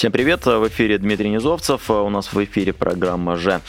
Всем привет, в эфире Дмитрий Низовцев, у нас в эфире программа же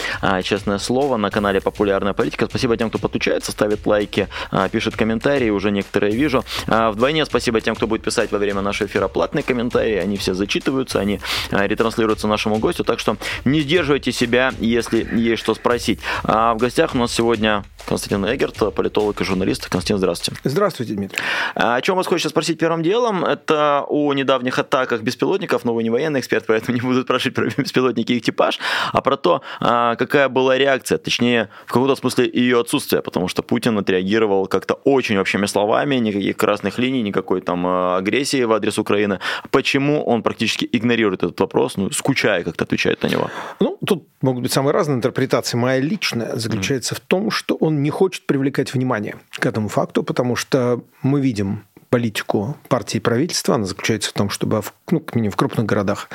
«Честное слово» на канале «Популярная политика». Спасибо тем, кто подключается, ставит лайки, пишет комментарии, уже некоторые вижу. Вдвойне спасибо тем, кто будет писать во время нашего эфира платные комментарии, они все зачитываются, они ретранслируются нашему гостю, так что не сдерживайте себя, если есть что спросить. А в гостях у нас сегодня Константин Эгерт, политолог и журналист. Константин, здравствуйте. Здравствуйте, Дмитрий. О чем вас хочется спросить первым делом? Это о недавних атаках беспилотников, но вы не военный эксперт, поэтому не буду спрашивать про беспилотники и их типаж, а про то, а, какая была реакция, точнее, в каком-то смысле ее отсутствие, потому что Путин отреагировал как-то очень общими словами, никаких красных линий, никакой там а, агрессии в адрес Украины. Почему он практически игнорирует этот вопрос, ну, скучая как-то отвечает на него? Ну, тут могут быть самые разные интерпретации. Моя личная заключается mm. в том, что он не хочет привлекать внимание к этому факту, потому что мы видим политику партии и правительства, она заключается в том, чтобы ну, как минимум в крупных городах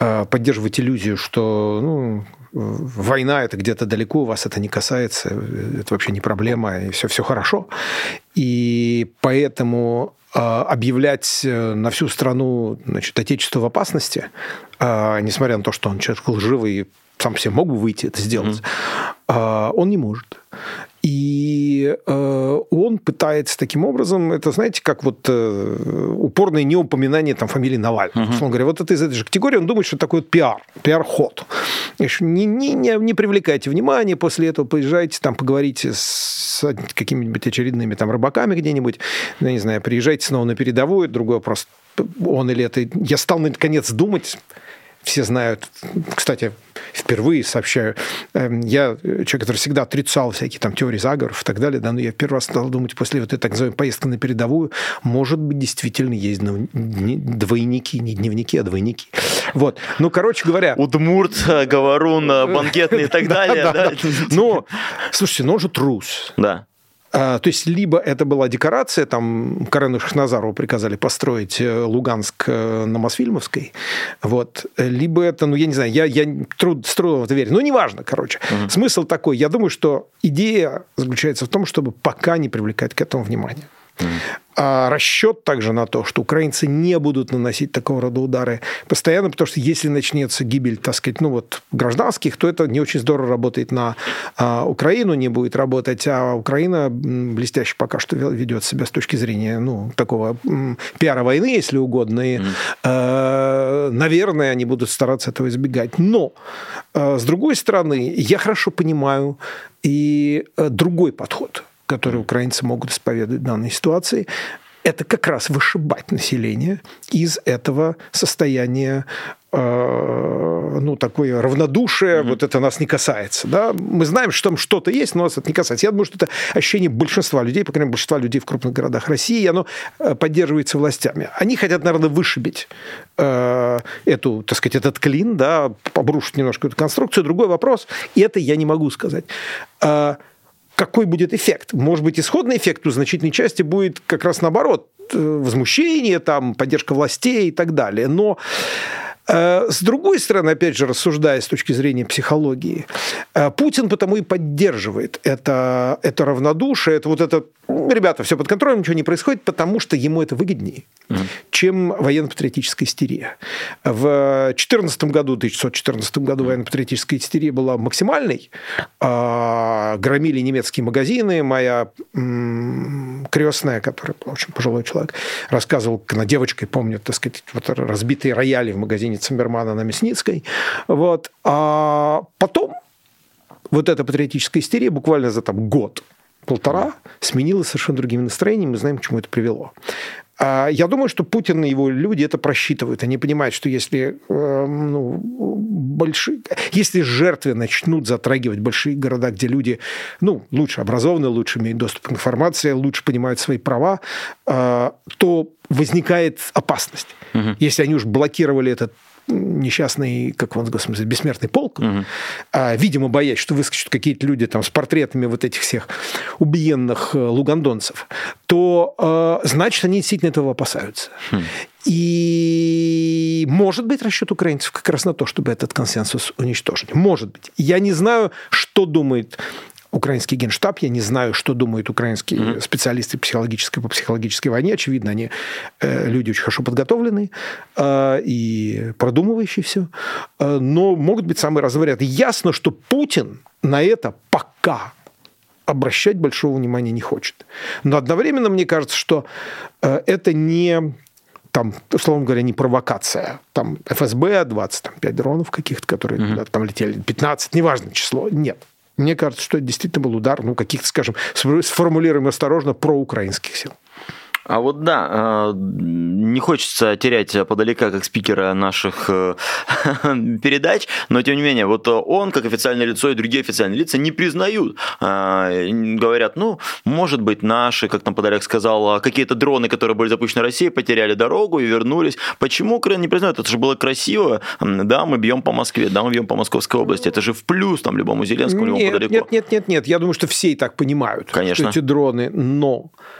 э, поддерживать иллюзию, что ну, война это где-то далеко, вас это не касается, это вообще не проблема, и все, все хорошо. И поэтому э, объявлять на всю страну значит, отечество в опасности, э, несмотря на то, что он человек лживый, сам себе мог бы выйти это сделать, mm-hmm. он не может. И э, он пытается таким образом, это, знаете, как вот э, упорное неупоминание там, фамилии Навального. Uh-huh. Он говорит, вот это из этой же категории, он думает, что это такой пиар, пиар-ход. Не, не, не, не привлекайте внимания, после этого поезжайте, там, поговорите с какими-нибудь очередными там рыбаками где-нибудь, ну, я не знаю, приезжайте снова на передовую, другой вопрос, он или это... Я стал, наконец, думать, все знают, кстати, впервые сообщаю, эм, я человек, который всегда отрицал всякие там теории заговоров и так далее, да, но я первый раз стал думать после вот этой так называемой поездки на передовую, может быть, действительно есть двойники, не дневники, а двойники. Вот. Ну, короче говоря... Удмурт, Говорун, банкетный и так далее. Но, слушайте, ну он же трус. Да. А, то есть, либо это была декорация, там Карену Шахназарову приказали построить э, Луганск э, на Мосфильмовской, вот, либо это, ну, я не знаю, я, я труд, с трудом в это верю, ну, неважно, короче. Угу. Смысл такой, я думаю, что идея заключается в том, чтобы пока не привлекать к этому внимания. А расчет также на то, что украинцы не будут наносить такого рода удары постоянно, потому что если начнется гибель, так сказать, ну вот гражданских, то это не очень здорово работает на а, Украину, не будет работать, а Украина блестяще пока что ведет себя с точки зрения, ну, такого пиара войны, если угодно, и, mm. э, наверное, они будут стараться этого избегать. Но, э, с другой стороны, я хорошо понимаю и э, другой подход – которые украинцы могут исповедовать в данной ситуации, это как раз вышибать население из этого состояния э, ну, такое равнодушие, mm-hmm. вот это нас не касается. Да? Мы знаем, что там что-то есть, но нас это не касается. Я думаю, что это ощущение большинства людей, по крайней мере, большинства людей в крупных городах России, и оно э, поддерживается властями. Они хотят, наверное, вышибить э, эту, так сказать, этот клин, да, обрушить немножко эту конструкцию. Другой вопрос, и это я не могу сказать. Э, какой будет эффект. Может быть, исходный эффект у значительной части будет как раз наоборот. Э, возмущение, там, поддержка властей и так далее. Но с другой стороны, опять же, рассуждая с точки зрения психологии, э, Путин потому и поддерживает это, это равнодушие, это вот это, ребята, все под контролем, ничего не происходит, потому что ему это выгоднее, mm чем военно-патриотическая истерия. В 2014 году, 1914 году военно-патриотическая истерия была максимальной, а, громили немецкие магазины, моя крестная, которая была очень пожилой человек, рассказывал, как она девочкой помнит, так сказать, вот разбитые рояли в магазине Циммермана на Мясницкой. Вот. А потом вот эта патриотическая истерия буквально за там год полтора сменилась совершенно другими настроениями. Мы знаем, к чему это привело. А я думаю, что Путин и его люди это просчитывают. Они понимают, что если, э, ну, большие, если жертвы начнут затрагивать большие города, где люди ну, лучше образованы, лучше имеют доступ к информации, лучше понимают свои права, э, то возникает опасность. Угу. Если они уж блокировали этот несчастный, как он, господи, бессмертный полк, угу. а, видимо, боясь, что выскочат какие-то люди там с портретами вот этих всех убиенных э, лугандонцев, то, э, значит, они действительно этого опасаются. Хм. И И может быть расчет украинцев как раз на то, чтобы этот консенсус уничтожить. Может быть. Я не знаю, что думает украинский генштаб, я не знаю, что думают украинские mm-hmm. специалисты психологической по психологической войне. Очевидно, они э, люди очень хорошо подготовленные э, и продумывающие все. Э, но могут быть самые разные варианты. Ясно, что Путин на это пока обращать большого внимания не хочет. Но одновременно мне кажется, что э, это не там, условно говоря, не провокация. Там ФСБ, 25 дронов каких-то, которые mm-hmm. там летели, 15, неважно число. Нет. Мне кажется, что это действительно был удар, ну, каких-то, скажем, сформулируем осторожно, проукраинских сил. А вот да, а, не хочется терять подалека как спикера наших э, передач, но тем не менее, вот он, как официальное лицо и другие официальные лица не признают. А, говорят, ну, может быть, наши, как там Подоляк сказал, какие-то дроны, которые были запущены в России, потеряли дорогу и вернулись. Почему Украина не признает? Это же было красиво. Да, мы бьем по Москве, да, мы бьем по Московской области. Это же в плюс там любому Зеленскому, нет, любому Подоляку. Нет, нет, нет, нет. Я думаю, что все и так понимают, Конечно. что эти дроны, но а,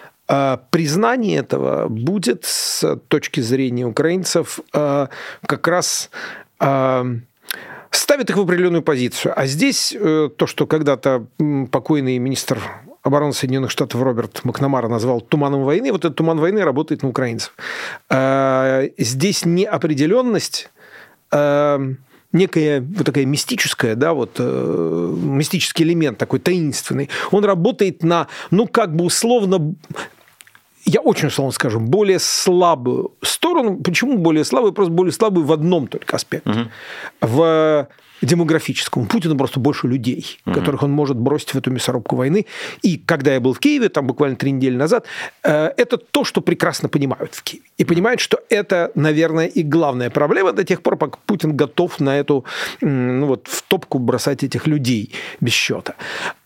признание этого будет с точки зрения украинцев а, как раз а, ставит их в определенную позицию. А здесь э, то, что когда-то покойный министр обороны Соединенных Штатов Роберт Макнамара назвал туманом войны, вот этот туман войны работает на украинцев. Здесь неопределенность некая вот такая мистическая, да, вот э, мистический элемент такой таинственный, он работает на, ну, как бы условно я очень условно скажу, более слабую сторону. Почему более слабую? Просто более слабую в одном только аспекте. Угу. В демографическому. Путину просто больше людей, угу. которых он может бросить в эту мясорубку войны. И когда я был в Киеве, там буквально три недели назад, э, это то, что прекрасно понимают в Киеве. И понимают, что это, наверное, и главная проблема до тех пор, пока Путин готов на эту, ну вот, в топку бросать этих людей без счета.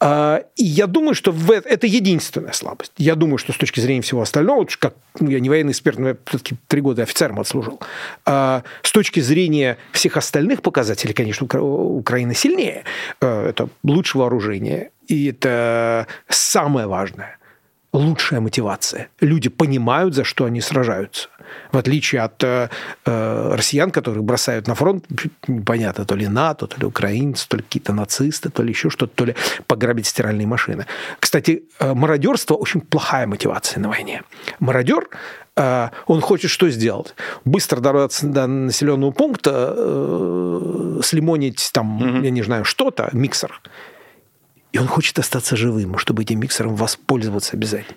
А, и я думаю, что в, это единственная слабость. Я думаю, что с точки зрения всего остального, как ну, я не военный эксперт, но я все-таки три года офицером отслужил, а, с точки зрения всех остальных показателей, конечно, Украина сильнее. Э, это лучше вооружение. И это самое важное. Лучшая мотивация. Люди понимают, за что они сражаются. В отличие от э, э россиян, которых бросают на фронт, непонятно, то ли НАТО, то ли украинцы, то ли какие-то нацисты, то ли еще что-то, то ли пограбить стиральные машины. Кстати, э, мародерство очень плохая мотивация на войне. Мародер э, он хочет что сделать? Быстро добраться до населенного пункта, э, слимонить там, угу. я не знаю, что-то, миксер. И он хочет остаться живым, чтобы этим миксером воспользоваться обязательно.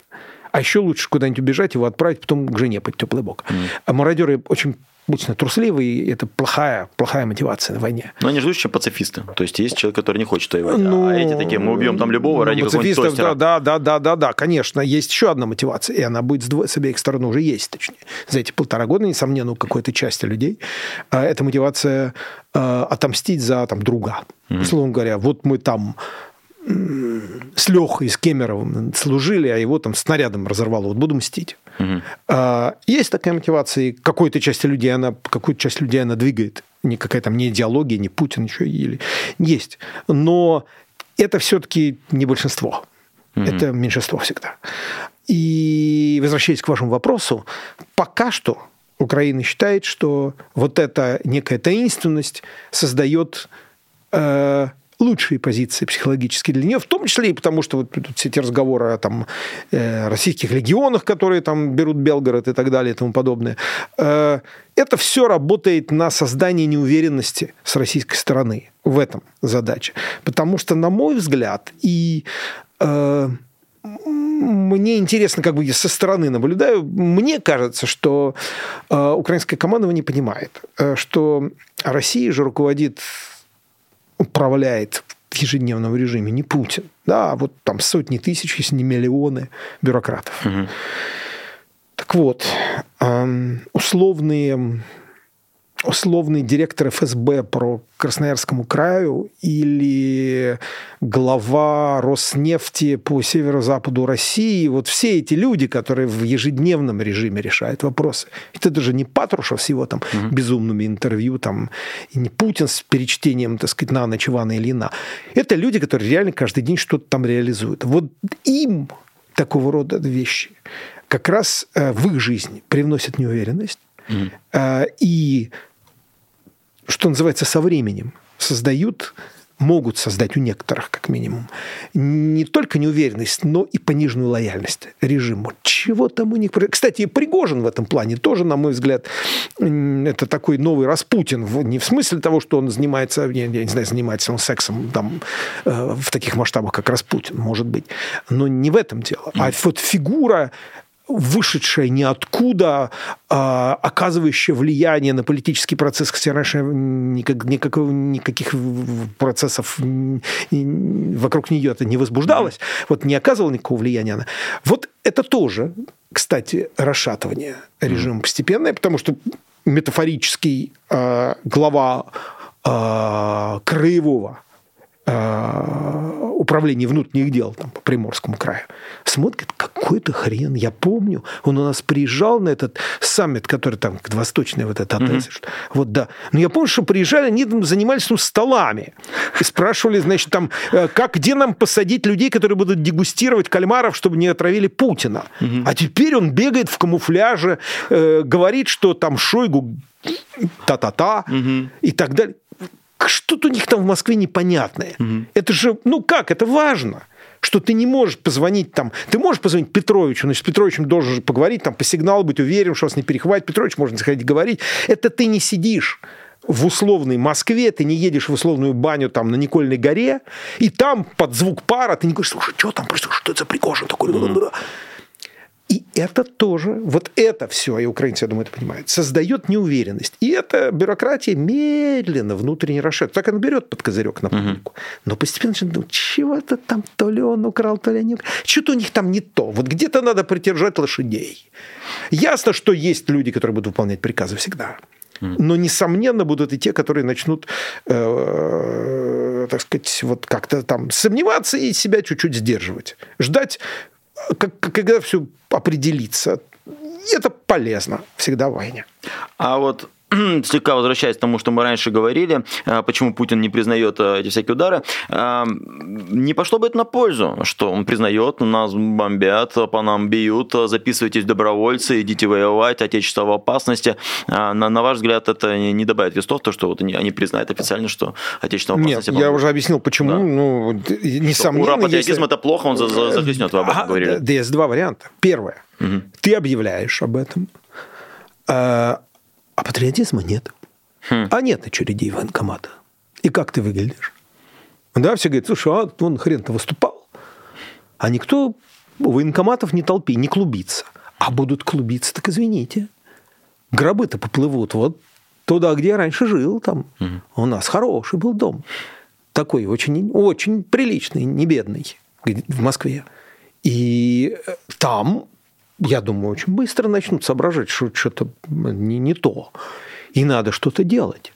А еще лучше куда-нибудь убежать, его отправить потом к жене под теплый бок. Mm. А мародеры очень обычно трусливые, и это плохая, плохая мотивация на войне. Но они же лучше, пацифисты. То есть есть человек, который не хочет воевать. Ну, а эти такие, мы убьем там любого ради ну, какого-нибудь да, да, да, да, да, да, конечно. Есть еще одна мотивация, и она будет с, дво... с обеих сторон уже есть, точнее. За эти полтора года, несомненно, у какой-то части людей а, эта мотивация а, отомстить за там, друга. Mm-hmm. Условно говоря, вот мы там с Лехой, с Кемеровым служили, а его там снарядом разорвало. Вот буду мстить. Угу. есть такая мотивация, и какой-то части людей она, какую-то часть людей она двигает. Никакая там не идеология, не Путин, ничего. Или... Есть. Но это все-таки не большинство. Угу. Это меньшинство всегда. И возвращаясь к вашему вопросу, пока что Украина считает, что вот эта некая таинственность создает э, лучшие позиции психологически для нее, в том числе и потому, что вот тут все эти разговоры о там, э, российских легионах, которые там берут Белгород и так далее и тому подобное. Э, это все работает на создание неуверенности с российской стороны в этом задача. Потому что, на мой взгляд, и э, мне интересно, как бы я со стороны наблюдаю, мне кажется, что э, украинское командование понимает, э, что Россия же руководит управляет в ежедневном режиме не Путин, да, а вот там сотни тысяч, если не миллионы бюрократов. Угу. Так вот, условные условный директор ФСБ про Красноярскому краю или глава Роснефти по северо-западу России, вот все эти люди, которые в ежедневном режиме решают вопросы. Это даже не Патрушев с его там угу. безумными интервью, там, и не Путин с перечтением, так сказать, на ночь Ивана Ильина. Это люди, которые реально каждый день что-то там реализуют. Вот им такого рода вещи как раз э, в их жизни привносят неуверенность, mm. и что называется, со временем создают могут создать у некоторых, как минимум, не только неуверенность, но и пониженную лояльность режиму. Чего там у них... Кстати, Пригожин в этом плане тоже, на мой взгляд, это такой новый Распутин. Не в смысле того, что он занимается, я, не знаю, занимается он сексом там, э, в таких масштабах, как Распутин, может быть. Но не в этом дело. А вот фигура вышедшая ниоткуда, а, оказывающая влияние на политический процесс, хотя раньше никак, никак, никаких процессов вокруг нее это не возбуждалось, вот не оказывала никакого влияния она. Вот это тоже, кстати, расшатывание режима постепенное, потому что метафорический э, глава э, краевого управления внутренних дел там, по Приморскому краю, смотрит, какой-то хрен. Я помню, он у нас приезжал на этот саммит, который там, восточный вот этот отель. Mm-hmm. Вот, да. Но я помню, что приезжали, они там занимались ну, столами. И спрашивали, значит, там, э, как, где нам посадить людей, которые будут дегустировать кальмаров, чтобы не отравили Путина. Mm-hmm. А теперь он бегает в камуфляже, э, говорит, что там Шойгу та-та-та угу. и так далее что-то у них там в Москве непонятное. Угу. Это же, ну как, это важно что ты не можешь позвонить там, ты можешь позвонить Петровичу, но с Петровичем должен поговорить, там по сигналу быть уверен, что вас не перехватит, Петрович можно заходить говорить. Это ты не сидишь в условной Москве, ты не едешь в условную баню там на Никольной горе, и там под звук пара ты не говоришь, слушай, что там происходит, что это за Пригожин такой? Mm-hmm. И это тоже, вот это все, и украинцы, я думаю, это понимают, создает неуверенность. И эта бюрократия медленно внутренне расширяет. Так она берет под козырек на публику. Угу. Но постепенно начинает думать, чего-то там, то ли он украл, то ли не украл. Что-то у них там не то. Вот где-то надо придержать лошадей. Ясно, что есть люди, которые будут выполнять приказы всегда. Но, несомненно, будут и те, которые начнут, э, так сказать, вот как-то там сомневаться и себя чуть-чуть сдерживать. Ждать как, когда все определится. это полезно всегда в войне. А вот слегка возвращаясь к тому, что мы раньше говорили, э, почему Путин не признает э, эти всякие удары, э, не пошло бы это на пользу, что он признает, нас бомбят, по нам бьют, записывайтесь добровольцы, идите воевать, отечество в опасности. На, на ваш взгляд, это не добавит вестов, то, что вот они, они признают официально, что отечество в опасности? Нет, я уже объяснил, почему. Да. Ну, несомненно, Ура, патриотизм если... это плохо, он захлестнет, вы об этом говорили. Да, есть два варианта. Первое. Угу. Ты объявляешь об этом а патриотизма нет. Хм. А нет очередей военкомата. И как ты выглядишь? Да, все говорят, слушай, а он хрен-то выступал. А никто у военкоматов не толпи, не клубится. А будут клубиться, так извините. Гробы-то поплывут вот туда, где я раньше жил. Там. Угу. У нас хороший был дом. Такой очень, очень приличный, не бедный в Москве. И там я думаю, очень быстро начнут соображать, что что-то не, не то. И надо что-то делать.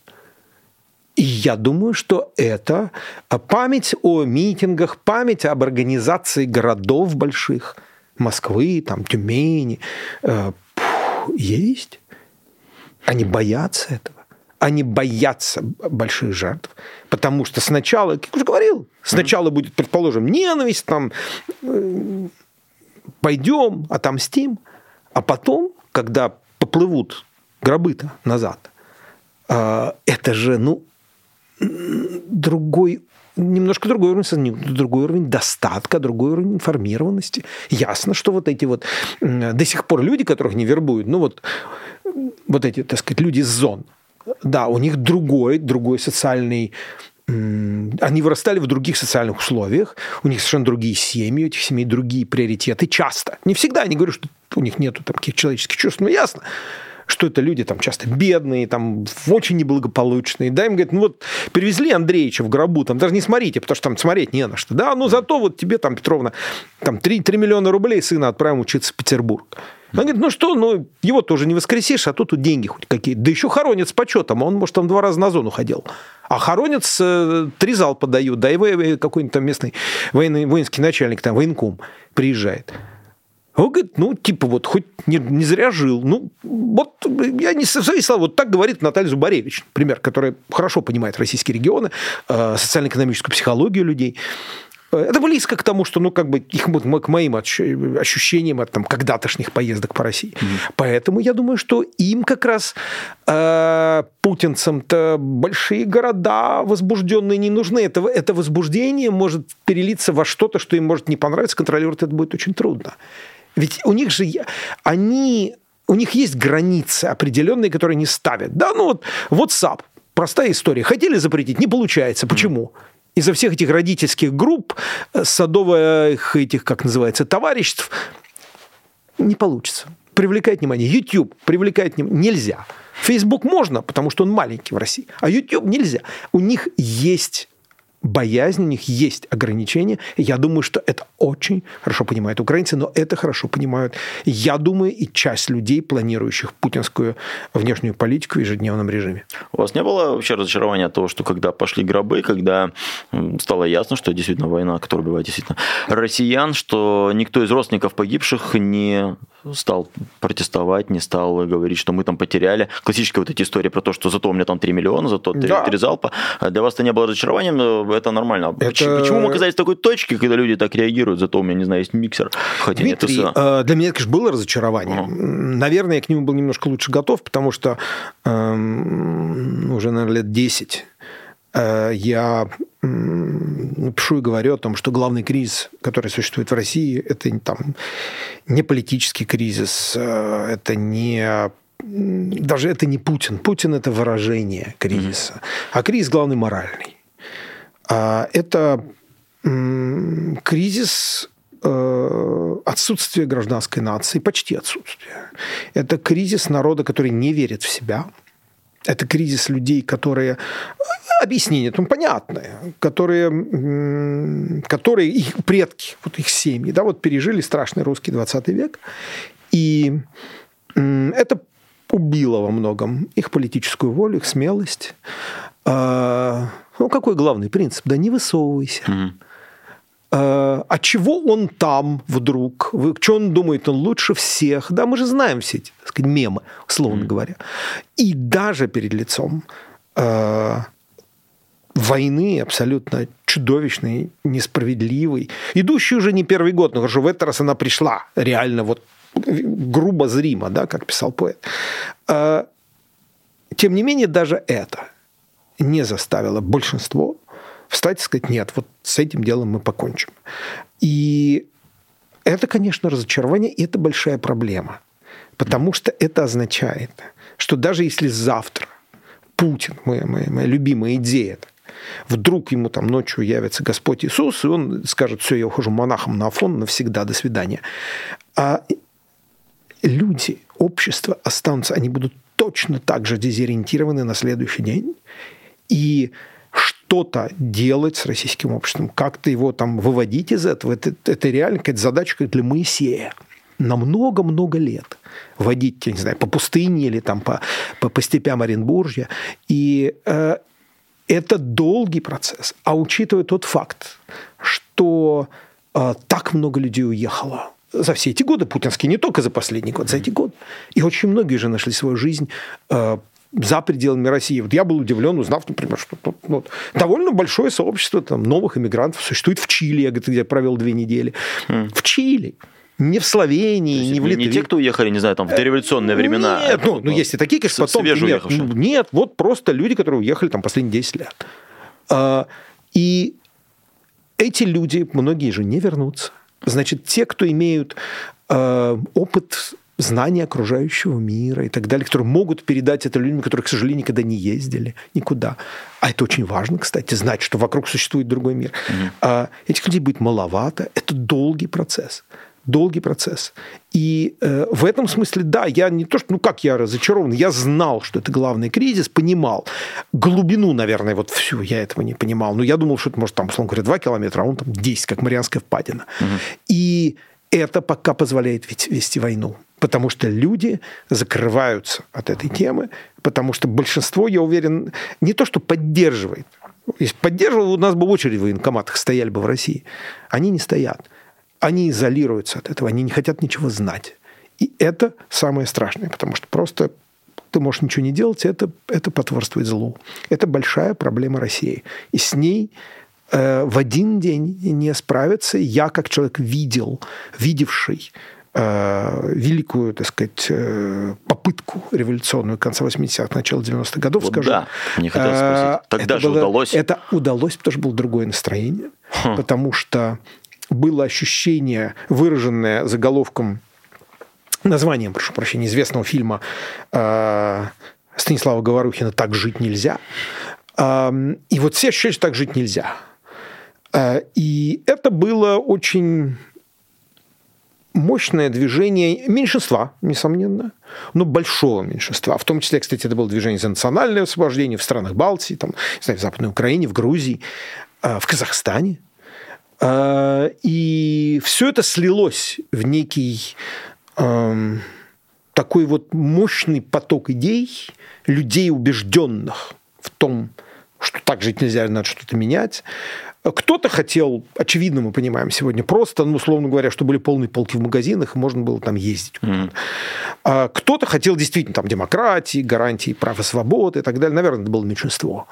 И я думаю, что это память о митингах, память об организации городов больших, Москвы, там, Тюмени, э, есть. Они боятся этого. Они боятся больших жертв. Потому что сначала, как уже говорил, сначала будет, предположим, ненависть, там, э, пойдем, отомстим, а потом, когда поплывут гробы-то назад, а, это же, ну, другой немножко другой уровень, другой уровень достатка, другой уровень информированности. Ясно, что вот эти вот до сих пор люди, которых не вербуют, ну вот, вот эти, так сказать, люди из зон, да, у них другой, другой социальный они вырастали в других социальных условиях, у них совершенно другие семьи, у этих семей другие приоритеты часто. Не всегда, не говорю, что у них нет таких человеческих чувств, но ясно, что это люди там часто бедные, там очень неблагополучные. Да, им говорят, ну вот привезли Андреевича в гробу, там даже не смотрите, потому что там смотреть не на что. Да, ну зато вот тебе там, Петровна, там 3, 3 миллиона рублей сына отправим учиться в Петербург. Он говорит, ну что, ну его тоже не воскресишь, а тут тут деньги хоть какие. Да еще хоронят с почетом, а он, может, там два раза на зону ходил. А хоронят с э, три залпа дают, да и какой-нибудь там местный военный, воинский начальник, там, военком приезжает. Он говорит, ну, типа, вот, хоть не, не зря жил. Ну, вот, я не зависел, вот так говорит Наталья Зубаревич, например, которая хорошо понимает российские регионы, э, социально-экономическую психологию людей. Это близко к тому, что, ну, как бы, их, к моим ощущениям от там, когда-тошних поездок по России. Mm-hmm. Поэтому я думаю, что им как раз э, путинцам-то большие города возбужденные не нужны. Это, это возбуждение может перелиться во что-то, что им может не понравиться. Контролировать это будет очень трудно. Ведь у них же... Они у них есть границы определенные, которые не ставят. Да, ну вот WhatsApp, простая история. Хотели запретить, не получается. Почему? Из-за всех этих родительских групп, э, садовых этих, как называется, товариществ, не получится. Привлекает внимание. YouTube привлекает внимание. Нельзя. Facebook можно, потому что он маленький в России. А YouTube нельзя. У них есть боязнь, у них есть ограничения. Я думаю, что это очень хорошо понимают украинцы, но это хорошо понимают, я думаю, и часть людей, планирующих путинскую внешнюю политику в ежедневном режиме. У вас не было вообще разочарования от того, что когда пошли гробы, когда стало ясно, что действительно война, которая убивает действительно россиян, что никто из родственников погибших не стал протестовать, не стал говорить, что мы там потеряли. Классическая вот эти истории про то, что зато у меня там 3 миллиона, зато 3, да. 3 залпа. А для вас это не было разочарованием, но это нормально. Это... Почему мы оказались в такой точке, когда люди так реагируют? Зато у меня, не знаю, есть миксер, хотя Дмитрий, нет ТСА. Для меня, это, конечно, было разочарование. Угу. Наверное, я к нему был немножко лучше готов, потому что эм, уже, наверное, лет 10 э, я пишу и говорю о том, что главный кризис, который существует в России, это там, не политический кризис, э, это не даже это не Путин. Путин это выражение кризиса. Mm-hmm. А кризис главный моральный. А это кризис э, отсутствия гражданской нации, почти отсутствие. Это кризис народа, который не верит в себя. Это кризис людей, которые объяснение там понятное, которые, которые их предки, вот их семьи, да, вот пережили страшный русский 20 век, и это убило во многом их политическую волю, их смелость. Ну, какой главный принцип? Да не высовывайся. Mm-hmm. А чего он там вдруг? Вы, что он думает, он лучше всех? Да, мы же знаем все эти, так сказать, мемы, условно mm-hmm. говоря. И даже перед лицом а, войны абсолютно чудовищной, несправедливой, идущей уже не первый год, но хорошо, в этот раз она пришла реально вот грубо зримо, да, как писал поэт. А, тем не менее, даже это не заставило большинство встать и сказать, нет, вот с этим делом мы покончим. И это, конечно, разочарование, и это большая проблема. Потому что это означает, что даже если завтра Путин, моя, моя, моя любимая идея, Вдруг ему там ночью явится Господь Иисус, и он скажет, все, я ухожу монахом на Афон навсегда, до свидания. А люди, общество останутся, они будут точно так же дезориентированы на следующий день. И что-то делать с российским обществом, как-то его там выводить из этого, это, это реально какая-то задача для Моисея на много-много лет водить, я не знаю, по пустыне или там по, по, по степям Оренбуржья. И э, это долгий процесс. А учитывая тот факт, что э, так много людей уехало за все эти годы, путинские не только за последний год, за эти годы, и очень многие же нашли свою жизнь э, за пределами России. Вот я был удивлен, узнав, например, что тут вот, довольно большое сообщество там, новых иммигрантов существует в Чили, я где провел две недели. Mm. В Чили не в Словении, не в Литве. Не те, кто уехали, не знаю, там в дореволюционные времена. Нет, ну, ну, есть и такие, конечно, потом. Нет, ну, нет, вот просто люди, которые уехали там последние 10 лет. А, и эти люди, многие же не вернутся. Значит, те, кто имеют э, опыт знания окружающего мира и так далее, которые могут передать это людям, которые, к сожалению, никогда не ездили никуда. А это очень важно, кстати, знать, что вокруг существует другой мир. Mm-hmm. А этих людей будет маловато. Это долгий процесс долгий процесс. И э, в этом смысле, да, я не то, что, ну как я разочарован, я знал, что это главный кризис, понимал. Глубину, наверное, вот всю я этого не понимал. Но я думал, что это может там, условно говоря, 2 километра, а он там 10, как Марианская впадина. Угу. И это пока позволяет вести войну. Потому что люди закрываются от этой темы, потому что большинство, я уверен, не то, что поддерживает. Если поддерживал, у нас бы очередь в военкоматах стояли бы в России. Они не стоят они изолируются от этого, они не хотят ничего знать. И это самое страшное, потому что просто ты можешь ничего не делать, это, это потворствует злу. Это большая проблема России. И с ней в один день не справится. Я, как человек, видел, видевший э, великую, так сказать, э, попытку революционную конца 80-х, начала 90-х годов, Вот скажу. да, не хотел спросить. Тогда это же было- удалось. Это удалось, потому что было другое настроение. Хм. Потому что было ощущение, выраженное заголовком, названием, прошу прощения, известного фильма э, Станислава Говорухина «Так жить нельзя». И вот все ощущают, что так жить нельзя. Э, И это было очень мощное движение меньшинства, несомненно, но большого меньшинства. В том числе, кстати, это было движение за национальное освобождение в странах Балтии, там, знаю, в Западной Украине, в Грузии, э, в Казахстане. Э, И все это слилось в некий эм, такой вот мощный поток идей, людей, убежденных в том, что так жить нельзя, надо что-то менять. Кто-то хотел, очевидно, мы понимаем сегодня, просто, ну, условно говоря, что были полные полки в магазинах, и можно было там ездить. А Кто-то хотел действительно там демократии, гарантии прав и свобод и так далее. Наверное, это было меньшинство.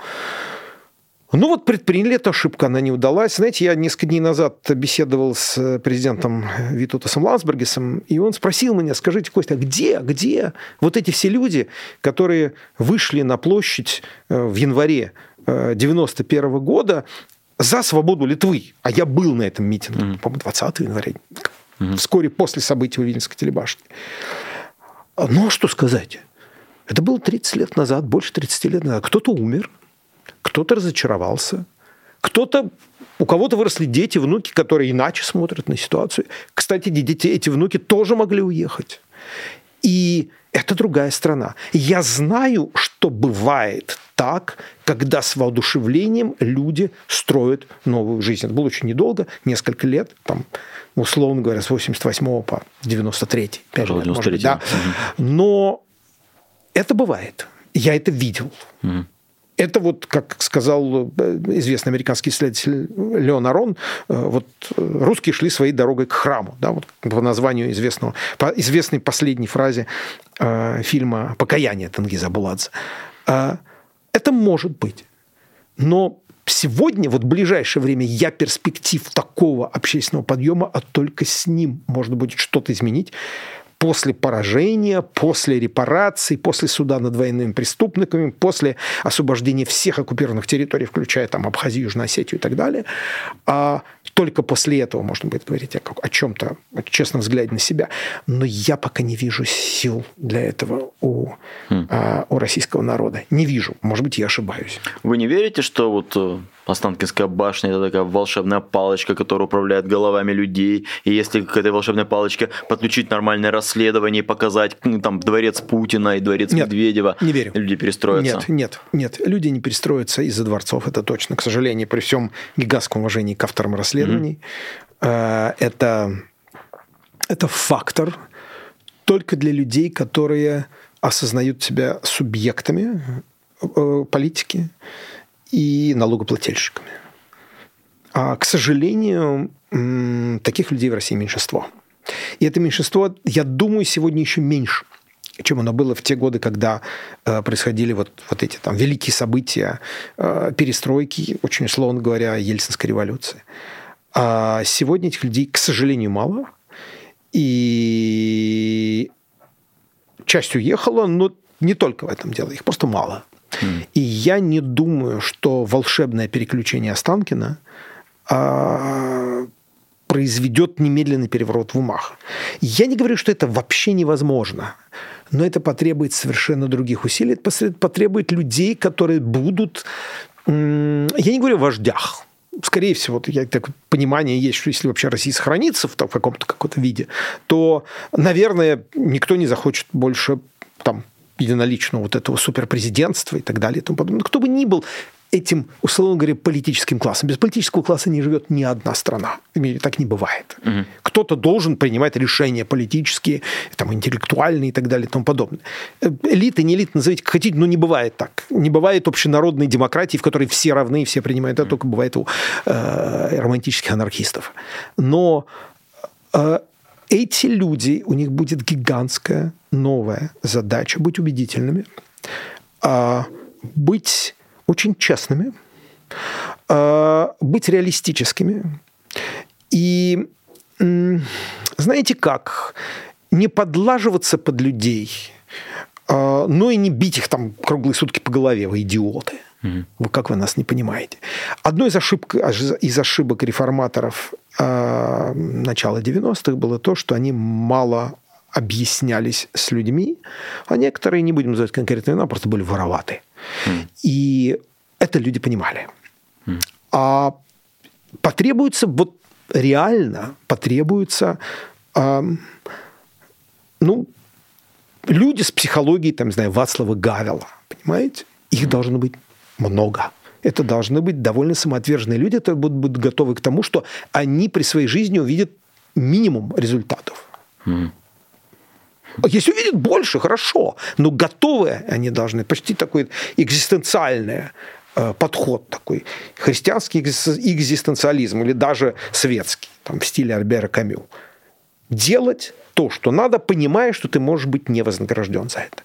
Ну вот предприняли эту ошибку, она не удалась. Знаете, я несколько дней назад беседовал с президентом Витутасом Лансбергесом, и он спросил меня, скажите, Костя, а где, где вот эти все люди, которые вышли на площадь э, в январе 91 года за свободу Литвы? А я был на этом митинге, по-моему, 20 января, вскоре после событий у Вильнюсской телебашни. Ну, а что сказать? Это было 30 лет назад, больше 30 лет назад. Кто-то умер, кто-то разочаровался, кто-то у кого-то выросли дети, внуки, которые иначе смотрят на ситуацию. Кстати, дети, эти внуки тоже могли уехать. И это другая страна. Я знаю, что бывает так, когда с воодушевлением люди строят новую жизнь. Это было очень недолго, несколько лет, там, условно говоря, с 88 по 93. пять Пожалуй, лет, может быть, 93, да. Но это бывает. Я это видел. Это вот, как сказал э, известный американский исследователь Леон Арон, э, вот э, русские шли своей дорогой к храму, да, вот по названию известного, по известной последней фразе э, фильма «Покаяние» Тенгиза Буладзе. Э, это может быть. Но сегодня, вот в ближайшее время, я перспектив такого общественного подъема, а только с ним можно будет что-то изменить после поражения, после репараций, после суда над военными преступниками, после освобождения всех оккупированных территорий, включая там Абхазию, Южную Осетию и так далее. А только после этого можно будет говорить о, о чем-то, о честном взгляде на себя. Но я пока не вижу сил для этого у, а, у российского народа. Не вижу. Может быть, я ошибаюсь. Вы не верите, что вот э, Останкинская башня это такая волшебная палочка, которая управляет головами людей, и если к этой волшебной палочке подключить нормальное расследование и показать ну, там дворец Путина и дворец Нет, Медведева, не верю. люди перестроятся? Нет, нет, нет. Люди не перестроятся из-за дворцов, это точно. К сожалению, при всем гигантском уважении к авторам расследований, э, это, это фактор только для людей, которые осознают себя субъектами э, политики и налогоплательщиками. А, к сожалению, таких людей в России меньшинство. И это меньшинство, я думаю, сегодня еще меньше, чем оно было в те годы, когда э, происходили вот, вот эти там великие события э, перестройки, очень условно говоря, Ельцинской революции. А сегодня этих людей, к сожалению, мало. И часть уехала, но не только в этом дело, их просто мало. И я не думаю, что волшебное переключение Останкина а, произведет немедленный переворот в умах. Я не говорю, что это вообще невозможно, но это потребует совершенно других усилий, это потребует людей, которые будут... Я не говорю о вождях, скорее всего, я так понимание есть, что если вообще Россия сохранится в, в каком-то каком-то виде, то, наверное, никто не захочет больше там единоличного вот этого суперпрезидентства и так далее и тому подобное. Но кто бы ни был этим, условно говоря, политическим классом. Без политического класса не живет ни одна страна. В мире так не бывает. Кто-то должен принимать решения политические, там, интеллектуальные и так далее и тому подобное. Э, Элиты, не элиты, назовите как хотите, но не бывает так. Не бывает общенародной демократии, в которой все равны и все принимают. Это только бывает у э, романтических анархистов. Но э, эти люди, у них будет гигантская новая задача быть убедительными, а, быть очень честными, э, быть реалистическими. И знаете как? Не подлаживаться под людей, э, но и не бить их там круглые сутки по голове, вы идиоты. Угу. Вы как вы нас не понимаете? Одной из ошибок, из ошибок реформаторов э, начала 90-х было то, что они мало объяснялись с людьми, а некоторые, не будем называть конкретные имена, просто были вороваты. Mm. И это люди понимали. Mm. А потребуется, вот реально потребуется, э, ну, люди с психологией, там, не знаю, Вацлава Гавела, понимаете? Их должно быть много. Это должны быть довольно самоотверженные люди, которые будут, будут готовы к тому, что они при своей жизни увидят минимум результатов. Mm. Если увидят больше, хорошо, но готовые они должны, почти такой экзистенциальный э, подход такой, христианский экзистенциализм или даже светский, там, в стиле Альбера Камю. Делать то, что надо, понимая, что ты можешь быть не вознагражден за это.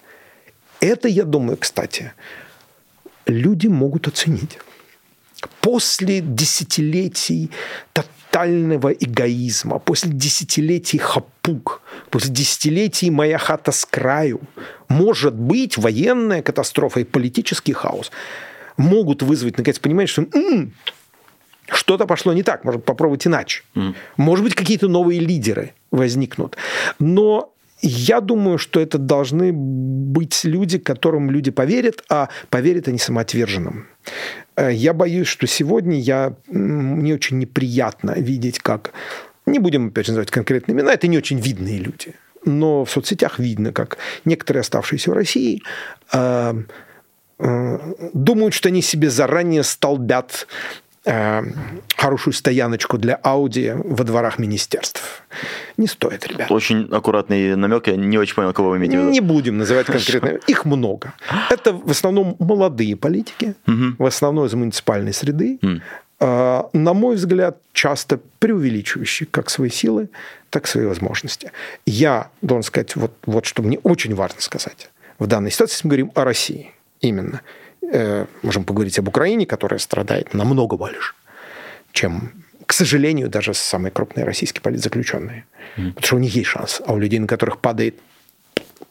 Это, я думаю, кстати, люди могут оценить. После десятилетий тотального эгоизма, после десятилетий хапук, после десятилетий «моя хата с краю», может быть, военная катастрофа и политический хаос могут вызвать, наконец, понимание, что м-м, что-то пошло не так, может попробовать иначе. Mm. Может быть, какие-то новые лидеры возникнут. Но я думаю, что это должны быть люди, которым люди поверят, а поверят они самоотверженным. Э, я боюсь, что сегодня я не очень неприятно видеть, как не будем опять же называть конкретные имена, это не очень видные люди. Но в соцсетях видно, как некоторые оставшиеся в России э, э, думают, что они себе заранее столбят Э, хорошую стояночку для Ауди во дворах министерств. Не стоит, ребят. Очень аккуратный намек, я не очень понял, кого вы имеете в виду. Не будем называть конкретно. Их много. Это в основном молодые политики, угу. в основном из муниципальной среды. Угу. На мой взгляд, часто преувеличивающие как свои силы, так и свои возможности. Я должен сказать, вот, вот что мне очень важно сказать в данной ситуации, если мы говорим о России именно – можем поговорить об Украине, которая страдает намного больше, чем, к сожалению, даже самые крупные российские политзаключенные. Mm. Потому что у них есть шанс, а у людей, на которых падает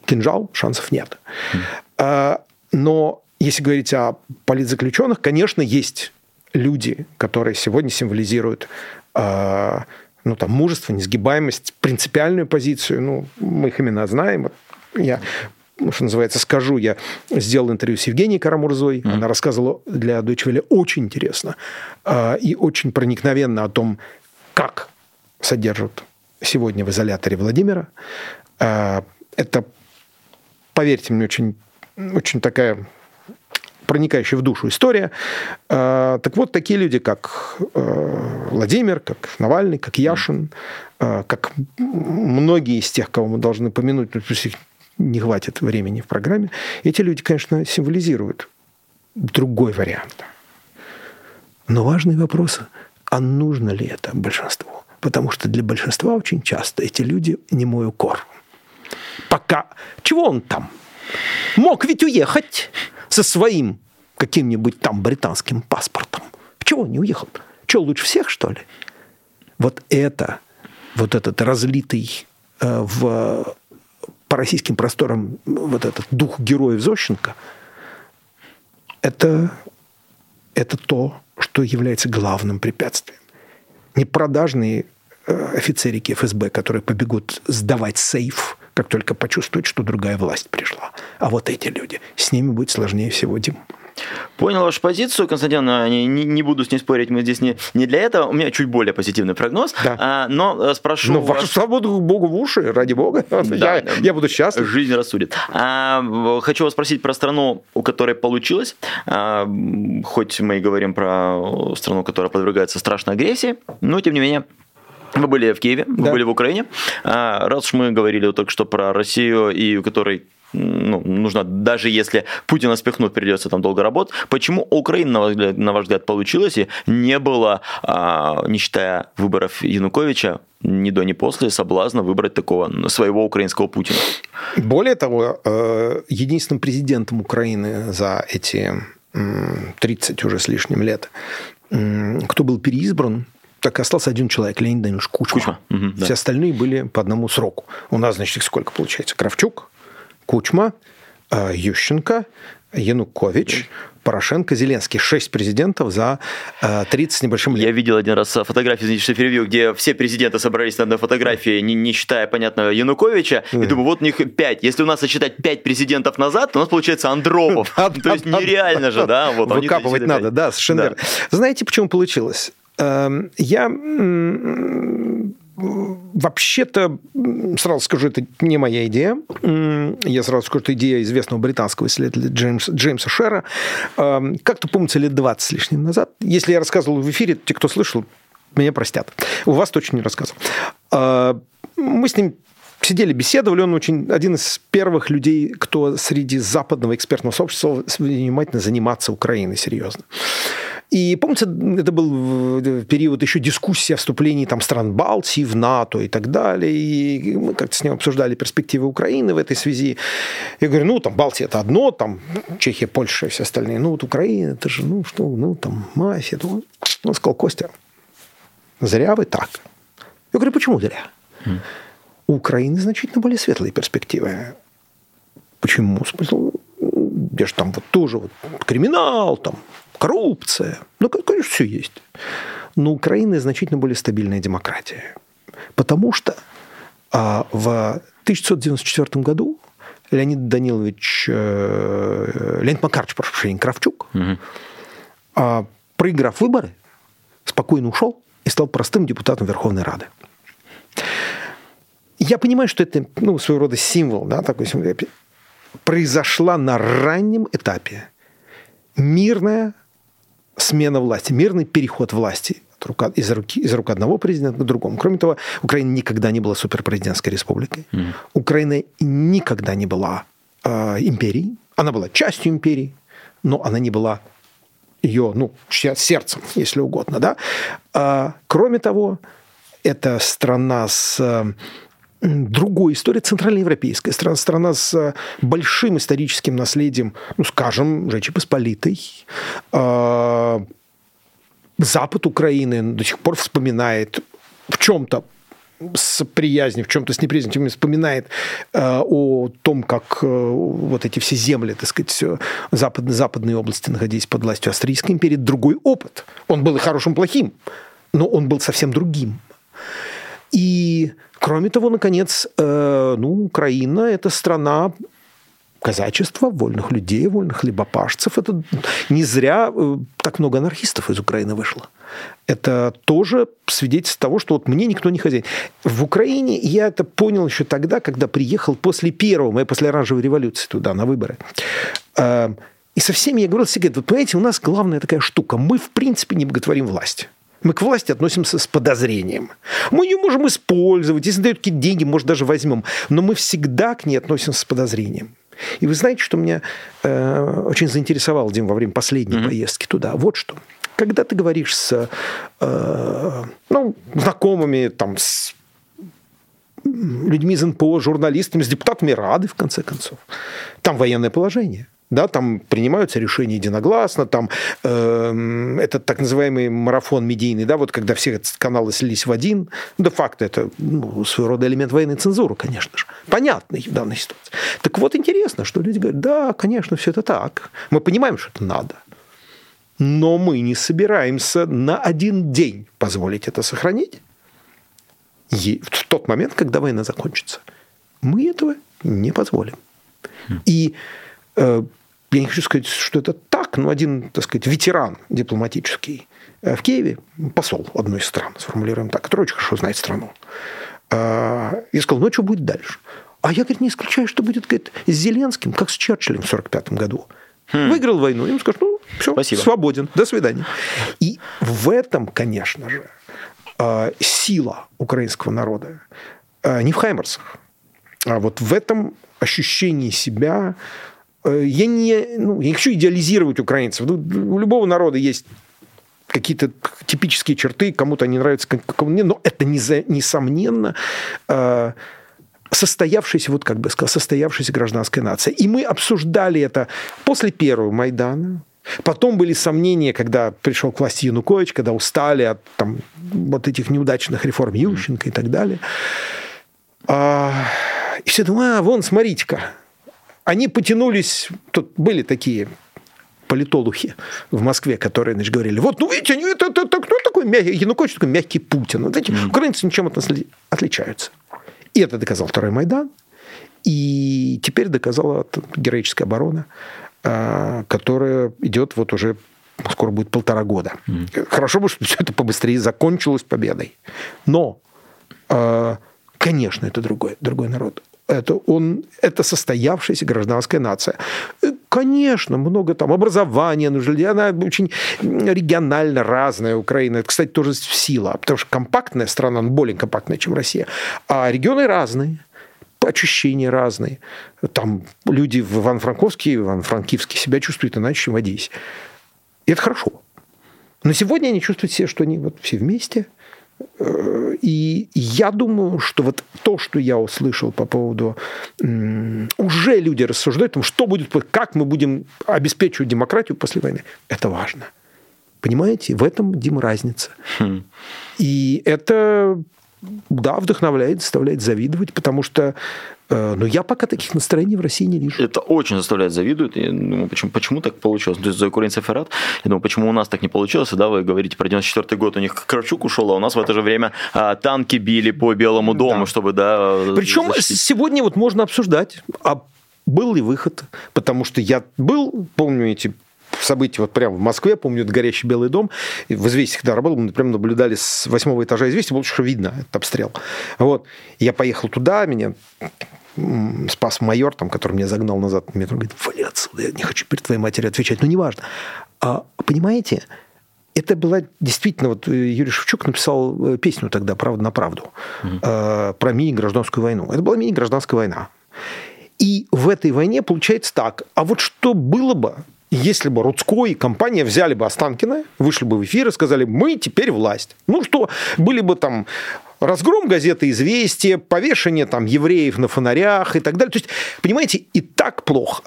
кинжал, шансов нет. Mm. Но если говорить о политзаключенных, конечно, есть люди, которые сегодня символизируют э, ну, там, мужество, несгибаемость, принципиальную позицию. Ну, мы их имена знаем. Я что называется, скажу, я сделал интервью с Евгенией Карамурзой, mm. она рассказывала для Deutsche Welle очень интересно э, и очень проникновенно о том, как содержат сегодня в изоляторе Владимира. Э, это, поверьте мне, очень, очень такая проникающая в душу история. Э, так вот, такие люди, как э, Владимир, как Навальный, как Яшин, э, как многие из тех, кого мы должны помянуть, ну, не хватит времени в программе. Эти люди, конечно, символизируют другой вариант. Но важный вопрос, а нужно ли это большинству? Потому что для большинства очень часто эти люди не мой укор. Пока... Чего он там? Мог ведь уехать со своим каким-нибудь там британским паспортом. Чего он не уехал? Что, лучше всех, что ли? Вот это, вот этот разлитый э, в по российским просторам вот этот дух героев Зощенко, это, это то, что является главным препятствием. Не продажные э, офицерики ФСБ, которые побегут сдавать сейф, как только почувствуют, что другая власть пришла. А вот эти люди, с ними будет сложнее всего, Дим. Понял вашу позицию, Константин, не, не, не буду с ней спорить, мы здесь не, не для этого. У меня чуть более позитивный прогноз, да. а, но э, спрошу... Ну, вашу свободу Богу в уши, ради Бога. Да. Я, я буду счастлив. Жизнь рассудит. А, хочу вас спросить про страну, у которой получилось, а, хоть мы и говорим про страну, которая подвергается страшной агрессии, но тем не менее вы были в Киеве, вы да. были в Украине. А, раз уж мы говорили только что про Россию, и у которой ну, нужно, даже если Путина спихнуть, придется там долго работать. Почему Украина, на ваш взгляд, на ваш взгляд получилось и не было, а, не считая выборов Януковича, ни до, ни после соблазна выбрать такого своего украинского Путина? Более того, э, единственным президентом Украины за эти 30 уже с лишним лет кто был переизбран, так остался один человек, Леонид Данилович Кучма. Кучма. Угу, да. Все остальные были по одному сроку. У нас, значит, их сколько получается? Кравчук, Кучма, э, Ющенко, Янукович, Порошенко, Зеленский. Шесть президентов за 30 с небольшим лет. Я видел один раз фотографии, извините, что перевью, где все президенты собрались на одной фотографии, не, не считая, понятно, Януковича. Mm. И думаю, вот у них пять. Если у нас сочетать пять президентов назад, то у нас получается Андропов. То есть нереально же, да? Выкапывать надо, да, совершенно. Знаете, почему получилось? Эм, я Вообще-то, сразу скажу, это не моя идея. Я сразу скажу, это идея известного британского исследователя Джеймса, Джеймса Шера. Эм, как-то, помнится, лет 20 с лишним назад. Если я рассказывал в эфире, те, кто слышал, меня простят. У вас точно не рассказывал. Э, мы с ним сидели, беседовали. Он очень один из первых людей, кто среди западного экспертного сообщества внимательно заниматься Украиной серьезно. И помните, это был период еще дискуссии о вступлении там, стран Балтии в НАТО и так далее. И мы как-то с ним обсуждали перспективы Украины в этой связи. Я говорю, ну, там, Балтия – это одно, там, Чехия, Польша и все остальные. Ну, вот Украина – это же, ну, что, ну, там, мафия. Ну, он сказал, Костя, зря вы так. Я говорю, почему зря? У Украины значительно более светлые перспективы. Почему? Я же там вот тоже вот криминал, там, коррупция. Ну, конечно, все есть. Но Украина значительно более стабильная демократия. Потому что а, в 1994 году Леонид Данилович, э, Леонид Макарович, прошу прощения, Кравчук, угу. а, проиграв выборы, спокойно ушел и стал простым депутатом Верховной Рады. Я понимаю, что это ну, своего рода символ, да, такой символ. Произошла на раннем этапе мирная смена власти, мирный переход власти из руки, из рук одного президента к другому. Кроме того, Украина никогда не была суперпрезидентской республикой. Mm. Украина никогда не была э, империей. Она была частью империи, но она не была ее ну, сердцем, если угодно. Да? А, кроме того, это страна с другой история, центральноевропейская страна, страна с э, большим историческим наследием, ну, скажем, Речи Посполитой. А, Запад Украины до сих пор вспоминает в чем-то с приязнью, в чем-то с неприязнью, вспоминает э, о том, как э, вот эти все земли, так сказать, все, запад, западные области находились под властью Австрийской империи. Другой опыт. Он был и хорошим, и плохим, но он был совсем другим. И Кроме того, наконец, э, ну, Украина – это страна казачества, вольных людей, вольных хлебопашцев. Это не зря э, так много анархистов из Украины вышло. Это тоже свидетельство того, что вот мне никто не хозяин. В Украине я это понял еще тогда, когда приехал после первого, я после оранжевой революции туда, на выборы. Э, и со всеми я говорил, Сергей, вот понимаете, у нас главная такая штука. Мы, в принципе, не боготворим власть. Мы к власти относимся с подозрением. Мы ее можем использовать, если дают какие-то деньги, может, даже возьмем. Но мы всегда к ней относимся с подозрением. И вы знаете, что меня э, очень заинтересовало, Дим, во время последней mm-hmm. поездки туда? Вот что. Когда ты говоришь с э, ну, знакомыми, там, с людьми из НПО, журналистами, с депутатами Рады, в конце концов, там военное положение да, там принимаются решения единогласно, там э, этот так называемый марафон медийный, да, вот когда все каналы слились в один, де-факто это ну, своего рода элемент военной цензуры, конечно же, понятный в данной ситуации. Так вот интересно, что люди говорят, да, конечно, все это так, мы понимаем, что это надо, но мы не собираемся на один день позволить это сохранить в тот момент, когда война закончится. Мы этого не позволим. И Э, я не хочу сказать, что это так, но один, так сказать, ветеран дипломатический э, в Киеве, посол одной из стран, сформулируем так, который очень хорошо знает страну, э, и сказал, ну а что будет дальше? А я, говорит, не исключаю, что будет говорит, с Зеленским, как с Черчиллем в 1945 году. Хм. Выиграл войну, ему скажут, ну, все, Спасибо. свободен, до свидания. И в этом, конечно же, сила украинского народа не в Хаймерсах, а вот в этом ощущении себя Э, я не, ну, я не хочу идеализировать украинцев. Ну, у любого народа есть какие-то типические черты, кому-то они нравятся, кому нет, но это несомненно э, состоявшаяся, вот как бы сказал, состоявшаяся гражданская нация. И мы обсуждали это после первого Майдана, Потом были сомнения, когда пришел к власти Янукович, когда устали от там, вот этих неудачных реформ Ющенко и так далее. А, и все думают, а, вон, смотрите-ка. Они потянулись, тут были такие политологи в Москве, которые значит, говорили, вот, ну, видите, они, это, это, это, кто такой мягкий, Янукович такой мягкий Путин. Вот эти mm-hmm. украинцы ничем от нас отличаются. И это доказал Второй Майдан. И теперь доказала героическая оборона, а, которая идет вот уже скоро будет полтора года. Mm. Хорошо бы, чтобы все это побыстрее закончилось победой. Но, а, конечно, это другой, другой народ. Это, он, это состоявшаяся гражданская нация. Э, конечно, много там образования нужно. Она очень регионально разная, Украина. Это, кстати, тоже сила. Потому что компактная страна, она более компактная, чем Россия. А регионы разные ощущения разные. Там люди в Иван-Франковске, Иван-Франкивске себя чувствуют иначе, чем в Одессе. И это хорошо. Но сегодня они чувствуют себя, что они вот все вместе. И я думаю, что вот то, что я услышал по поводу... Уже люди рассуждают о том, что будет, как мы будем обеспечивать демократию после войны. Это важно. Понимаете? В этом, Дима, разница. Хм. И это да, вдохновляет, заставляет завидовать, потому что э, ну, я пока таких настроений в России не вижу. Это очень заставляет завидовать. Я думаю, почему, почему так получилось? То есть за украинцев рад. Я думаю, почему у нас так не получилось? да, вы говорите про 94 год, у них Кравчук ушел, а у нас в это же время а, танки били по Белому дому, да. чтобы, да... Причем защитить. сегодня вот можно обсуждать, а был ли выход? Потому что я был, помню эти событий вот прямо в Москве, помню, это горящий Белый дом, в «Известиях», когда работал, мы прямо наблюдали с восьмого этажа «Известий», было что видно этот обстрел. Вот. Я поехал туда, меня спас майор, там, который меня загнал назад в метро, говорит, вали отсюда, я не хочу перед твоей матерью отвечать. Ну, неважно. А, понимаете, это была действительно, вот э, Юрий Шевчук написал э, песню тогда «Правда на правду» угу. э, про мини-гражданскую войну. Это была мини-гражданская война. И в этой войне получается так. А вот что было бы, если бы Рудской и компания взяли бы Останкина, вышли бы в эфир и сказали, мы теперь власть. Ну что, были бы там разгром газеты «Известия», повешение там евреев на фонарях и так далее. То есть, понимаете, и так плохо.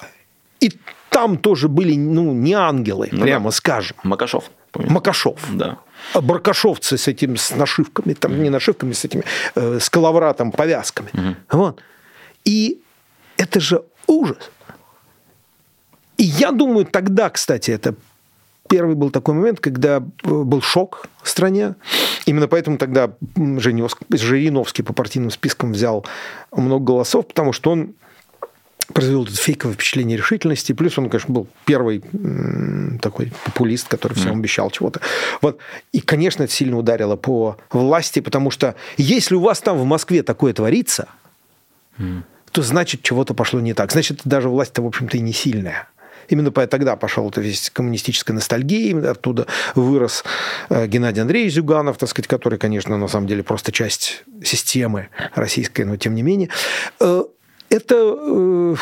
И там тоже были, ну, не ангелы, ну, прямо да. скажем. Макашов. Помню. Макашов. Да. Баркашовцы с этим, с нашивками, там, не нашивками, с этими, э, с коловратом, повязками. Угу. Вот. И это же ужас. И я думаю, тогда, кстати, это первый был такой момент, когда э, был шок в стране. Именно поэтому тогда Жириновский по партийным спискам взял много голосов, потому что он произвел это фейковое впечатление решительности. Плюс он, конечно, был первый такой популист, который всем mm. обещал чего-то. Вот. И, конечно, это сильно ударило по власти, потому что если у вас там в Москве такое творится, mm. то значит, чего-то пошло не так. Значит, даже власть-то, в общем-то, и не сильная. Именно тогда пошел это весь коммунистическая ностальгия, оттуда вырос э, Геннадий Андреевич Зюганов, так сказать, который, конечно, на самом деле просто часть системы российской, но тем не менее. Э, это э,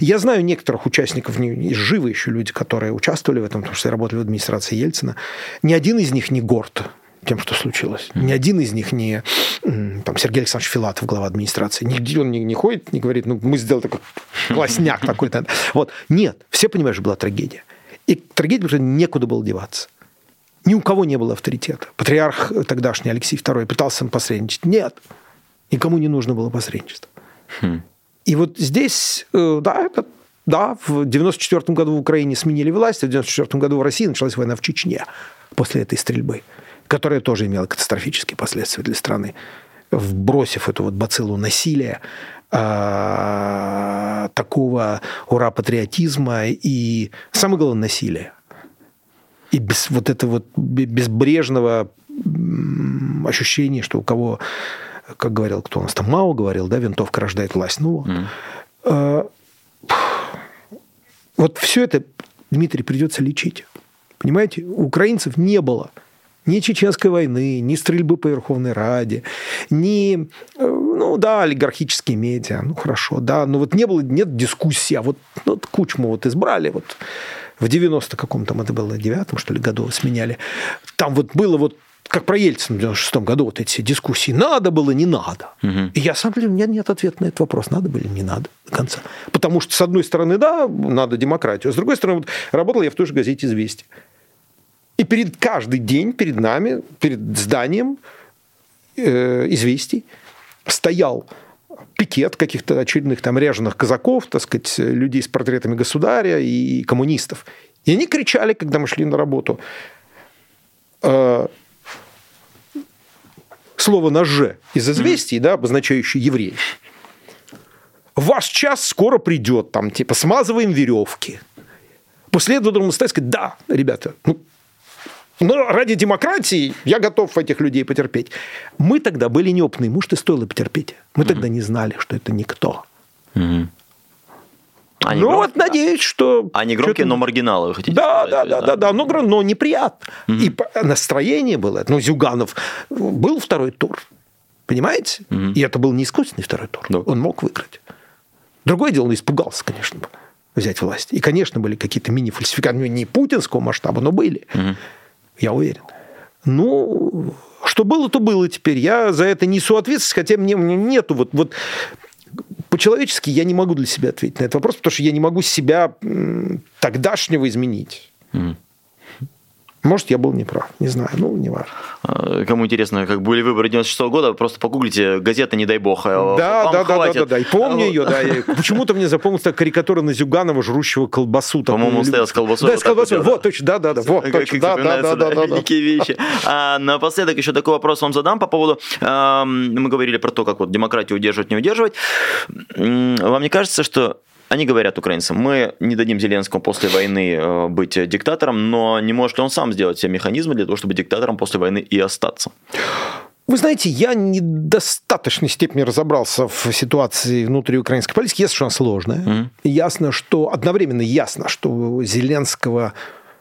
я знаю некоторых участников, живы еще люди, которые участвовали в этом, потому что работали в администрации Ельцина. Ни один из них не горд тем, что случилось. Ни один из них не там, Сергей Александрович Филатов, глава администрации. Нигде он не, не ходит, не говорит, ну, мы сделали такой классняк такой-то. Вот. Нет, все понимают, что была трагедия. И трагедия, потому что некуда было деваться. Ни у кого не было авторитета. Патриарх тогдашний Алексей II пытался посредничать. Нет, никому не нужно было посредничество. Хм. И вот здесь, э, да, это да, в 94 году в Украине сменили власть, а в 94 году в России началась война в Чечне после этой стрельбы которая тоже имела катастрофические последствия для страны. Вбросив эту вот бациллу насилия, а, такого ура-патриотизма и, самое главное, насилия. И без вот этого вот безбрежного ощущения, что у кого, как говорил, кто у нас там, Мао говорил, да, винтовка рождает власть. Ну, mm. вот все это, Дмитрий, придется лечить. Понимаете, у украинцев не было ни Чеченской войны, ни стрельбы по Верховной Раде, ни, э, ну да, олигархические медиа, ну хорошо, да, но вот не было, нет дискуссии, а вот, ну, вот Кучму вот избрали, вот в 90 каком там это было, девятом, что ли, году сменяли, там вот было вот как про Ельцина в 96 году, вот эти дискуссии, надо было, не надо. Мгм. И я сам, у меня нет ответа на этот вопрос, надо было, не надо до конца. Потому что, с одной стороны, да, надо демократию, а с другой стороны, вот, работал я в той же газете «Известия». И перед каждый день перед нами, перед зданием э, «Известий» стоял пикет каких-то очередных там ряженых казаков, так сказать, людей с портретами государя и коммунистов. И они кричали, когда мы шли на работу, э, слово на «ж» из известий, да, обозначающее евреев. Ваш час скоро придет, там, типа, смазываем веревки. После этого должен стать сказать, да, ребята, ну, но ради демократии я готов этих людей потерпеть. Мы тогда были неопытные, может, и стоило потерпеть. Мы тогда не знали, что это никто. Мгм. Они ну вот, надеюсь, что... Они громкие, но маргиналы, вы хотите Да, сказать, да, есть, да, да, да, но, но неприятно. И по- настроение было. Ну, Зюганов был второй тур, понимаете? И это был не искусственный второй тур. Да. Он мог выиграть. Другое дело, он испугался, конечно, взять власть. И, конечно, были какие-то мини-фальсификации, ну, не путинского масштаба, но были. Я уверен. Ну, что было, то было теперь. Я за это несу ответственность, хотя мне, мне нету вот, вот по-человечески я не могу для себя ответить на этот вопрос, потому что я не могу себя тогдашнего изменить. Мгм. Может, я был неправ, не знаю, ну, не важно. А, Кому интересно, как были выборы 96 года, просто погуглите газета «Не дай бог». а Да, да, да, да, да, да, и помню А, ее, да. Почему-то мне запомнилась карикатура на Зюганова, жрущего колбасу. По-моему, он стоял с колбасой, Да, с колбасой, вот, точно, да, да, да, вот, точно, да, да, да, да. Такие вещи. А напоследок еще такой вопрос вам задам по поводу... Мы говорили про то, как вот демократию удерживать, не удерживать. Вам не кажется, что они говорят украинцам, мы не дадим Зеленскому после войны э, быть диктатором, но не может ли он сам сделать все механизмы для того, чтобы диктатором после войны и остаться? Вы знаете, я не в достаточной степени разобрался в ситуации внутри украинской политики. Ясно, что она сложная. Ясно, что одновременно ясно, что у Зеленского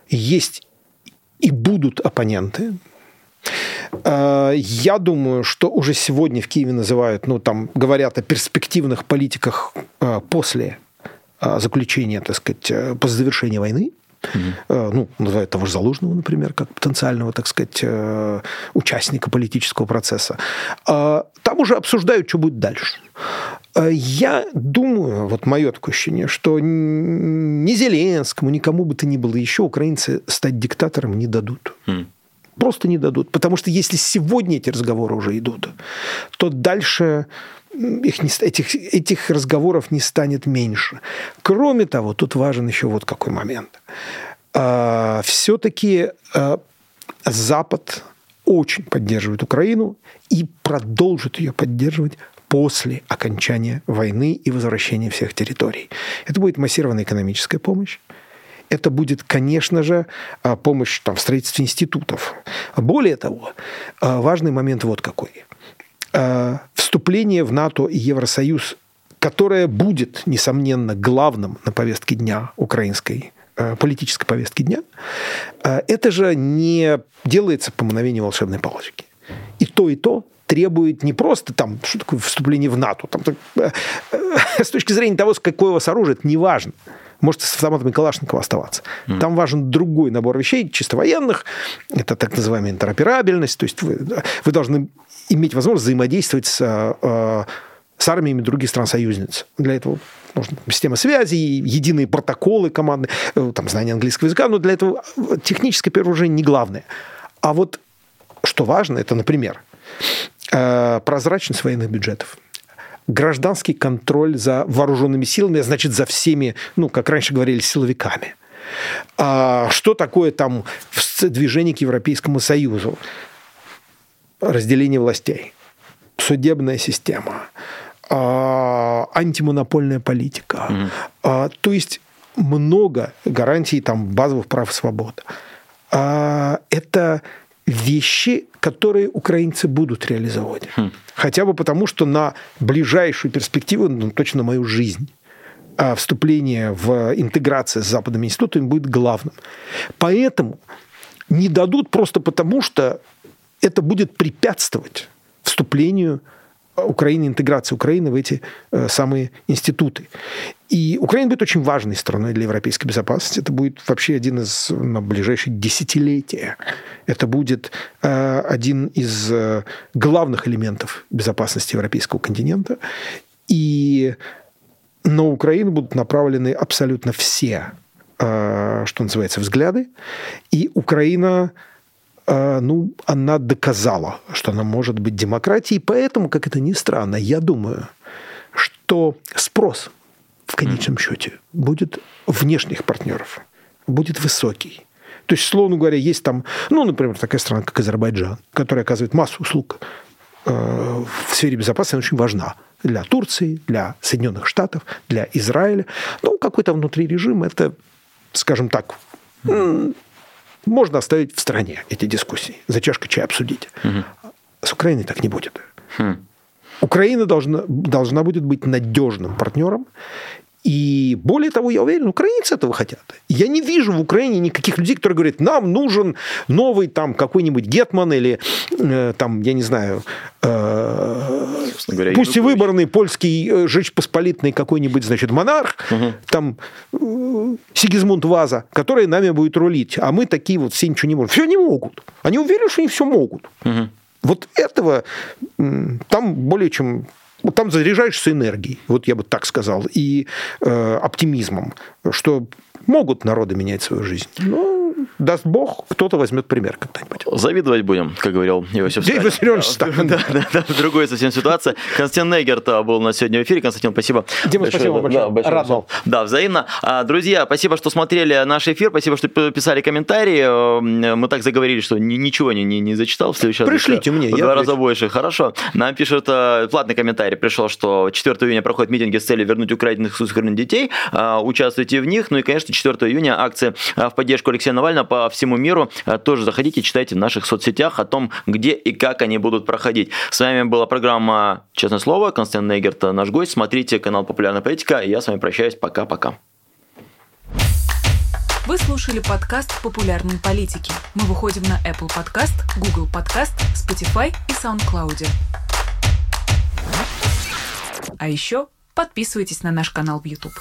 есть и будут оппоненты. Э, Я думаю, что уже сегодня в Киеве называют, ну, там говорят о перспективных политиках э, после заключения, так сказать, э, после завершения войны. Э, Ну, называют того же Залужного, например, как потенциального, так сказать, э, участника политического процесса. Там уже обсуждают, что будет дальше. Я думаю, вот мое такое ощущение, что ни Зеленскому, никому бы то ни было еще украинцы стать диктатором не дадут. М. Просто не дадут. Потому что если сегодня эти разговоры уже идут, то дальше их не, этих, этих разговоров не станет меньше. Кроме того, тут важен еще вот какой момент. Все-таки Запад очень поддерживает Украину и продолжит ее поддерживать после окончания войны и возвращения всех территорий. Это будет массированная экономическая помощь. Это будет, конечно же, а, помощь там, в строительстве институтов. Более того, а, важный момент вот какой. А, Вступление в НАТО и Евросоюз, которое будет, несомненно, главным на повестке дня украинской э, политической повестки дня, э, это же не делается по мановению волшебной палочки. И то, и то требует не просто там, что такое вступление в НАТО, там, э, э, с точки зрения того, с какое у вас оружие, это не важно. Можете с автоматами Калашникова оставаться. Там важен другой набор вещей, чисто военных. Это так называемая интероперабельность. То есть вы, вы должны иметь возможность взаимодействовать с, э, с армиями других стран-союзниц. Для этого нужна система связи, единые протоколы команды, э, там, знание английского языка, но для этого техническое перевооружение не главное. А вот что важно, это, например, э, прозрачность военных бюджетов гражданский контроль за вооруженными силами, а значит, за всеми, ну, как раньше говорили, силовиками. А что такое там движение к Европейскому Союзу? Разделение властей, судебная система, а, антимонопольная политика. А, То есть много гарантий там базовых прав и свобод. А, Это вещи, которые украинцы будут реализовывать. Хотя бы потому, что на ближайшую перспективу, ну, точно мою жизнь, а вступление в интеграцию с западными институтами будет главным. Поэтому не дадут просто потому, что это будет препятствовать вступлению Украины, интеграции Украины в эти э, самые институты. И Украина будет очень важной страной для европейской безопасности. Это будет вообще один из на ближайшие десятилетия. Это будет э, один из э, главных элементов безопасности европейского континента. И на Украину будут направлены абсолютно все, что называется, взгляды. И Украина ну, она доказала, что она может быть демократией. Поэтому, как это ни странно, я думаю, что спрос в конечном счете будет внешних партнеров, будет высокий. То есть, словно говоря, есть там, ну, например, такая страна, как Азербайджан, которая оказывает массу услуг э, в сфере безопасности, она очень важна для Турции, для Соединенных Штатов, для Израиля. Ну, какой-то внутри режим, это, скажем так, можно оставить в стороне эти дискуссии, за чашкой чая обсудить. Угу. С Украиной так не будет. Хм. Украина должна, должна будет быть надежным партнером. И более того, я уверен, украинцы этого хотят. Я не вижу в Украине никаких людей, которые говорят, нам нужен новый там какой-нибудь Гетман или э, там, я не знаю, э, говоря, пусть и выборный польский э, Жечь Посполитный какой-нибудь, значит, монарх, угу. там э, Сигизмунд Ваза, который нами будет рулить, а мы такие вот все ничего не можем. Все не могут. Они уверены, что они все могут. Угу. Вот этого там более чем там заряжаешься энергией, вот я бы так сказал, и э, оптимизмом, что могут народы менять свою жизнь. Но даст Бог, кто-то возьмет пример когда-нибудь. Завидовать будем, как говорил Иосиф Сталин. Иосиф Виссарионович Сталин. Да, да, да, другая совсем ситуация. Константин Негерт был на сегодня в эфире. Константин, спасибо. Дима, большое, спасибо большое. Да, большое Рад был. Да, взаимно. А, друзья, спасибо, что смотрели наш эфир, спасибо, что писали комментарии. Мы так заговорили, что ничего не, не, не зачитал. В следующий Пришлите мне. В два раза больше. Хорошо. Нам пишет э, платный комментарий. Пришел, что 4 июня проходят митинги с целью вернуть украденных с детей. А, участвуйте в них. Ну и, конечно, 4 июня акции а, в поддержку Алексея Навального по всему миру. Э, тоже заходите, читайте в наших соцсетях о том, где и как они будут проходить. С вами была программа «Честное слово». Константин Нейгерт, наш гость. Смотрите канал «Популярная политика». Я с вами прощаюсь. Пока-пока. Вы слушали подкаст «Популярные политики». Мы выходим на Apple Podcast, Google Podcast, Spotify и SoundCloud. А еще подписывайтесь на наш канал в YouTube.